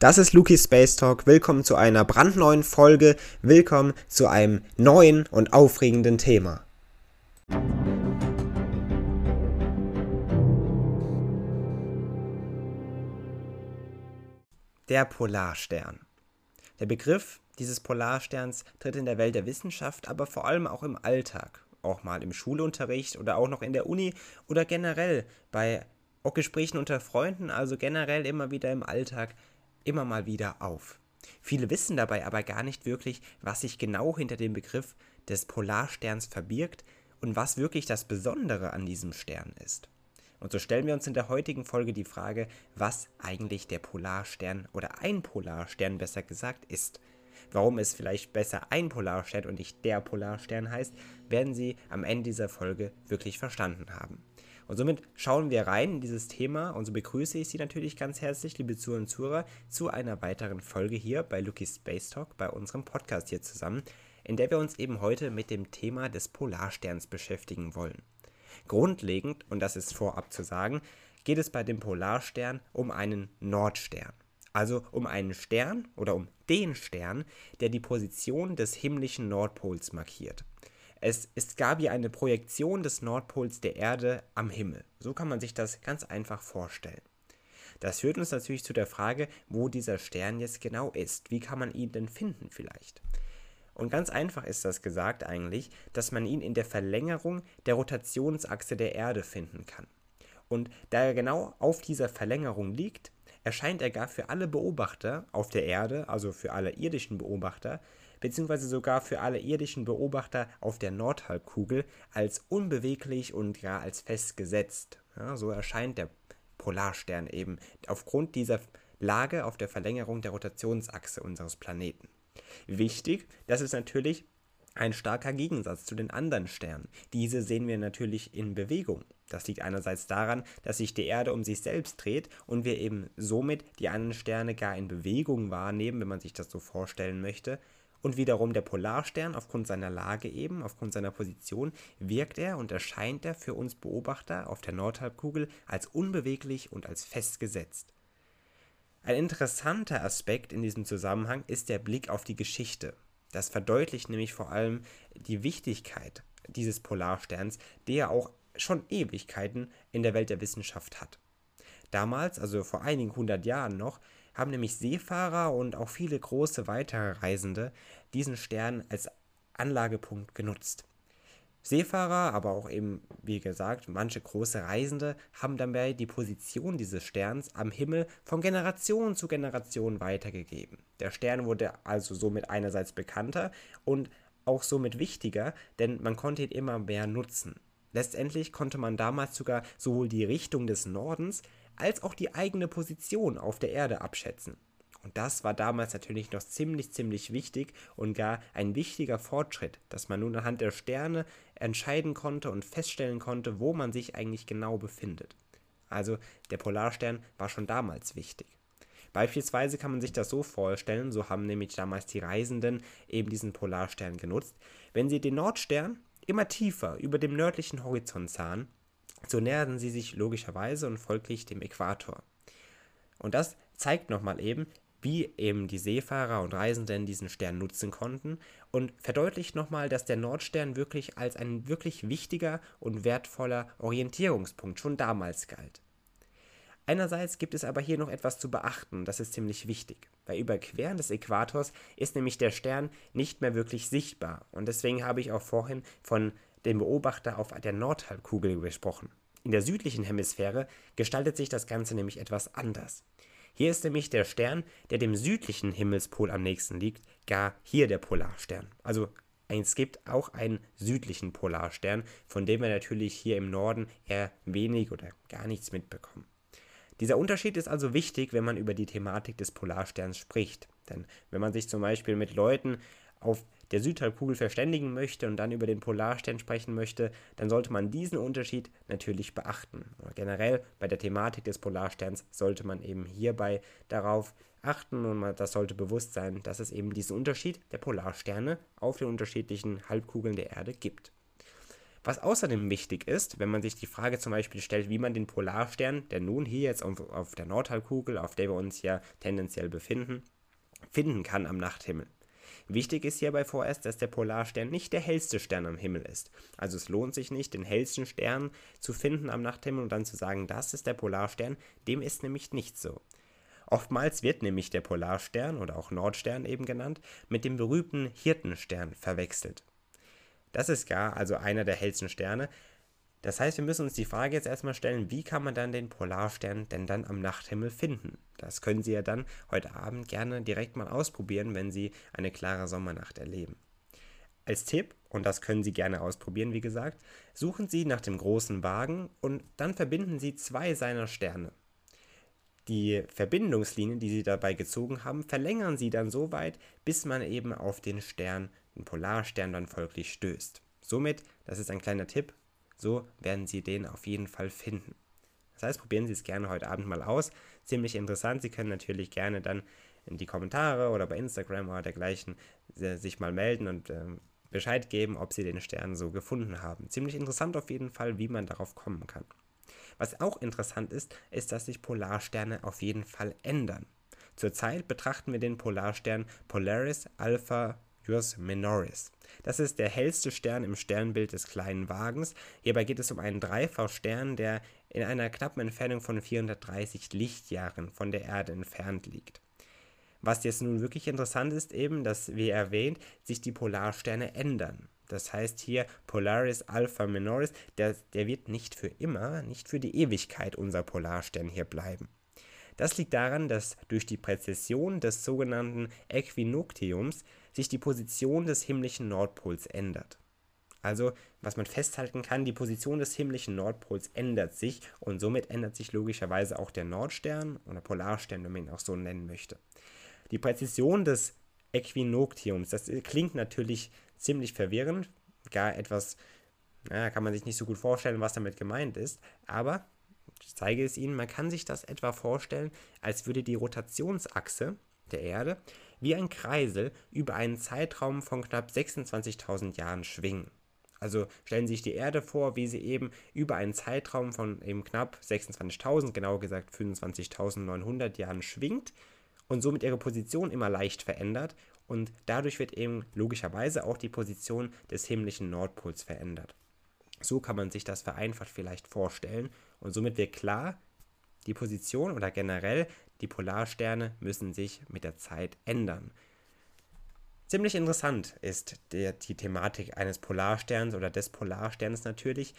Das ist Luki Space Talk. Willkommen zu einer brandneuen Folge. Willkommen zu einem neuen und aufregenden Thema. Der Polarstern. Der Begriff dieses Polarsterns tritt in der Welt der Wissenschaft, aber vor allem auch im Alltag, auch mal im Schulunterricht oder auch noch in der Uni oder generell bei Gesprächen unter Freunden, also generell immer wieder im Alltag immer mal wieder auf. Viele wissen dabei aber gar nicht wirklich, was sich genau hinter dem Begriff des Polarsterns verbirgt und was wirklich das Besondere an diesem Stern ist. Und so stellen wir uns in der heutigen Folge die Frage, was eigentlich der Polarstern oder ein Polarstern besser gesagt ist. Warum es vielleicht besser ein Polarstern und nicht der Polarstern heißt, werden Sie am Ende dieser Folge wirklich verstanden haben. Und somit schauen wir rein in dieses Thema und so begrüße ich Sie natürlich ganz herzlich, liebe Zuhörer und Zuhörer, zu einer weiteren Folge hier bei Lucky Space Talk, bei unserem Podcast hier zusammen, in der wir uns eben heute mit dem Thema des Polarsterns beschäftigen wollen. Grundlegend, und das ist vorab zu sagen, geht es bei dem Polarstern um einen Nordstern. Also um einen Stern oder um den Stern, der die Position des himmlischen Nordpols markiert. Es ist gar wie eine Projektion des Nordpols der Erde am Himmel. So kann man sich das ganz einfach vorstellen. Das führt uns natürlich zu der Frage, wo dieser Stern jetzt genau ist. Wie kann man ihn denn finden vielleicht? Und ganz einfach ist das gesagt eigentlich, dass man ihn in der Verlängerung der Rotationsachse der Erde finden kann. Und da er genau auf dieser Verlängerung liegt, erscheint er gar für alle Beobachter auf der Erde, also für alle irdischen Beobachter, beziehungsweise sogar für alle irdischen Beobachter auf der Nordhalbkugel als unbeweglich und gar als festgesetzt. Ja, so erscheint der Polarstern eben aufgrund dieser Lage auf der Verlängerung der Rotationsachse unseres Planeten. Wichtig, das ist natürlich ein starker Gegensatz zu den anderen Sternen. Diese sehen wir natürlich in Bewegung. Das liegt einerseits daran, dass sich die Erde um sich selbst dreht und wir eben somit die anderen Sterne gar in Bewegung wahrnehmen, wenn man sich das so vorstellen möchte. Und wiederum der Polarstern, aufgrund seiner Lage eben, aufgrund seiner Position, wirkt er und erscheint er für uns Beobachter auf der Nordhalbkugel als unbeweglich und als festgesetzt. Ein interessanter Aspekt in diesem Zusammenhang ist der Blick auf die Geschichte. Das verdeutlicht nämlich vor allem die Wichtigkeit dieses Polarsterns, der auch schon Ewigkeiten in der Welt der Wissenschaft hat. Damals, also vor einigen hundert Jahren noch, haben nämlich Seefahrer und auch viele große weitere Reisende diesen Stern als Anlagepunkt genutzt. Seefahrer, aber auch eben, wie gesagt, manche große Reisende haben dabei die Position dieses Sterns am Himmel von Generation zu Generation weitergegeben. Der Stern wurde also somit einerseits bekannter und auch somit wichtiger, denn man konnte ihn immer mehr nutzen. Letztendlich konnte man damals sogar sowohl die Richtung des Nordens als auch die eigene Position auf der Erde abschätzen. Und das war damals natürlich noch ziemlich, ziemlich wichtig und gar ein wichtiger Fortschritt, dass man nun anhand der Sterne entscheiden konnte und feststellen konnte, wo man sich eigentlich genau befindet. Also der Polarstern war schon damals wichtig. Beispielsweise kann man sich das so vorstellen, so haben nämlich damals die Reisenden eben diesen Polarstern genutzt. Wenn sie den Nordstern immer tiefer über dem nördlichen Horizont sahen, so näherten sie sich logischerweise und folglich dem Äquator. Und das zeigt nochmal eben, wie eben die Seefahrer und Reisenden diesen Stern nutzen konnten und verdeutlicht nochmal, dass der Nordstern wirklich als ein wirklich wichtiger und wertvoller Orientierungspunkt schon damals galt. Einerseits gibt es aber hier noch etwas zu beachten, das ist ziemlich wichtig. Bei Überqueren des Äquators ist nämlich der Stern nicht mehr wirklich sichtbar und deswegen habe ich auch vorhin von dem Beobachter auf der Nordhalbkugel gesprochen. In der südlichen Hemisphäre gestaltet sich das Ganze nämlich etwas anders. Hier ist nämlich der Stern, der dem südlichen Himmelspol am nächsten liegt, gar hier der Polarstern. Also es gibt auch einen südlichen Polarstern, von dem wir natürlich hier im Norden eher wenig oder gar nichts mitbekommen. Dieser Unterschied ist also wichtig, wenn man über die Thematik des Polarsterns spricht. Denn wenn man sich zum Beispiel mit Leuten auf der Südhalbkugel verständigen möchte und dann über den Polarstern sprechen möchte, dann sollte man diesen Unterschied natürlich beachten. Generell bei der Thematik des Polarsterns sollte man eben hierbei darauf achten und das sollte bewusst sein, dass es eben diesen Unterschied der Polarsterne auf den unterschiedlichen Halbkugeln der Erde gibt. Was außerdem wichtig ist, wenn man sich die Frage zum Beispiel stellt, wie man den Polarstern, der nun hier jetzt auf, auf der Nordhalbkugel, auf der wir uns ja tendenziell befinden, finden kann am Nachthimmel. Wichtig ist hierbei vorerst, dass der Polarstern nicht der hellste Stern am Himmel ist. Also es lohnt sich nicht, den hellsten Stern zu finden am Nachthimmel und dann zu sagen, das ist der Polarstern. Dem ist nämlich nicht so. Oftmals wird nämlich der Polarstern oder auch Nordstern eben genannt mit dem berühmten Hirtenstern verwechselt. Das ist gar also einer der hellsten Sterne. Das heißt, wir müssen uns die Frage jetzt erstmal stellen, wie kann man dann den Polarstern denn dann am Nachthimmel finden? Das können Sie ja dann heute Abend gerne direkt mal ausprobieren, wenn Sie eine klare Sommernacht erleben. Als Tipp, und das können Sie gerne ausprobieren, wie gesagt, suchen Sie nach dem großen Wagen und dann verbinden Sie zwei seiner Sterne. Die Verbindungslinien, die Sie dabei gezogen haben, verlängern Sie dann so weit, bis man eben auf den Stern, den Polarstern dann folglich stößt. Somit, das ist ein kleiner Tipp, so werden Sie den auf jeden Fall finden. Das heißt, probieren Sie es gerne heute Abend mal aus. Ziemlich interessant. Sie können natürlich gerne dann in die Kommentare oder bei Instagram oder dergleichen äh, sich mal melden und äh, Bescheid geben, ob Sie den Stern so gefunden haben. Ziemlich interessant auf jeden Fall, wie man darauf kommen kann. Was auch interessant ist, ist, dass sich Polarsterne auf jeden Fall ändern. Zurzeit betrachten wir den Polarstern Polaris Alpha Ursus Minoris. Das ist der hellste Stern im Sternbild des kleinen Wagens. Hierbei geht es um einen Dreifachstern, der in einer knappen Entfernung von 430 Lichtjahren von der Erde entfernt liegt. Was jetzt nun wirklich interessant ist, eben, dass, wie erwähnt, sich die Polarsterne ändern. Das heißt hier Polaris Alpha Minoris, der, der wird nicht für immer, nicht für die Ewigkeit unser Polarstern hier bleiben. Das liegt daran, dass durch die Präzession des sogenannten Äquinoctiums sich die Position des himmlischen Nordpols ändert. Also, was man festhalten kann, die Position des himmlischen Nordpols ändert sich und somit ändert sich logischerweise auch der Nordstern oder Polarstern, wenn man ihn auch so nennen möchte. Die Präzision des Äquinoctiums, das klingt natürlich ziemlich verwirrend, gar etwas, naja, kann man sich nicht so gut vorstellen, was damit gemeint ist, aber ich zeige es Ihnen, man kann sich das etwa vorstellen, als würde die Rotationsachse der Erde wie ein Kreisel über einen Zeitraum von knapp 26.000 Jahren schwingen. Also stellen Sie sich die Erde vor, wie sie eben über einen Zeitraum von eben knapp 26.000, genauer gesagt 25.900 Jahren schwingt und somit ihre Position immer leicht verändert und dadurch wird eben logischerweise auch die Position des himmlischen Nordpols verändert. So kann man sich das vereinfacht vielleicht vorstellen und somit wird klar, die Position oder generell die Polarsterne müssen sich mit der Zeit ändern. Ziemlich interessant ist der, die Thematik eines Polarsterns oder des Polarsterns natürlich.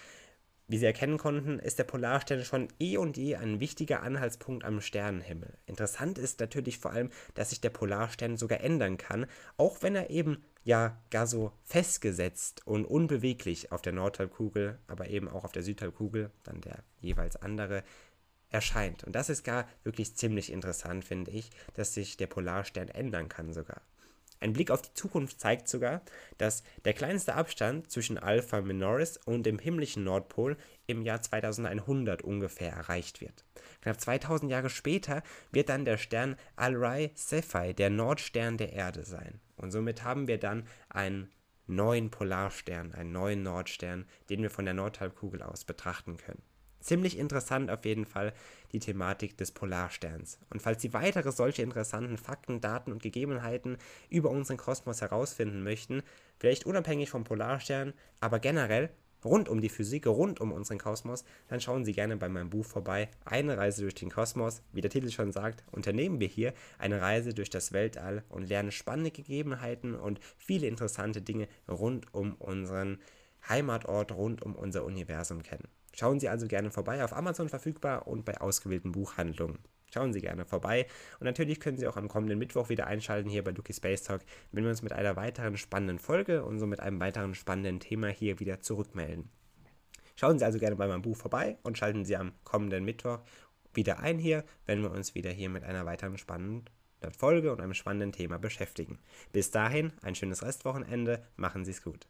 Wie Sie erkennen konnten, ist der Polarstern schon eh und je ein wichtiger Anhaltspunkt am Sternenhimmel. Interessant ist natürlich vor allem, dass sich der Polarstern sogar ändern kann, auch wenn er eben ja gar so festgesetzt und unbeweglich auf der Nordhalbkugel, aber eben auch auf der Südhalbkugel, dann der jeweils andere, erscheint. Und das ist gar wirklich ziemlich interessant, finde ich, dass sich der Polarstern ändern kann sogar. Ein Blick auf die Zukunft zeigt sogar, dass der kleinste Abstand zwischen Alpha Minoris und dem himmlischen Nordpol im Jahr 2100 ungefähr erreicht wird. Knapp 2000 Jahre später wird dann der Stern Alrai Cephei der Nordstern der Erde sein. Und somit haben wir dann einen neuen Polarstern, einen neuen Nordstern, den wir von der Nordhalbkugel aus betrachten können. Ziemlich interessant auf jeden Fall die Thematik des Polarsterns. Und falls Sie weitere solche interessanten Fakten, Daten und Gegebenheiten über unseren Kosmos herausfinden möchten, vielleicht unabhängig vom Polarstern, aber generell rund um die Physik, rund um unseren Kosmos, dann schauen Sie gerne bei meinem Buch vorbei. Eine Reise durch den Kosmos. Wie der Titel schon sagt, unternehmen wir hier eine Reise durch das Weltall und lernen spannende Gegebenheiten und viele interessante Dinge rund um unseren Heimatort, rund um unser Universum kennen. Schauen Sie also gerne vorbei, auf Amazon verfügbar und bei ausgewählten Buchhandlungen. Schauen Sie gerne vorbei. Und natürlich können Sie auch am kommenden Mittwoch wieder einschalten hier bei Lucky Space Talk, wenn wir uns mit einer weiteren spannenden Folge und so mit einem weiteren spannenden Thema hier wieder zurückmelden. Schauen Sie also gerne bei meinem Buch vorbei und schalten Sie am kommenden Mittwoch wieder ein hier, wenn wir uns wieder hier mit einer weiteren spannenden Folge und einem spannenden Thema beschäftigen. Bis dahin ein schönes Restwochenende, machen Sie es gut.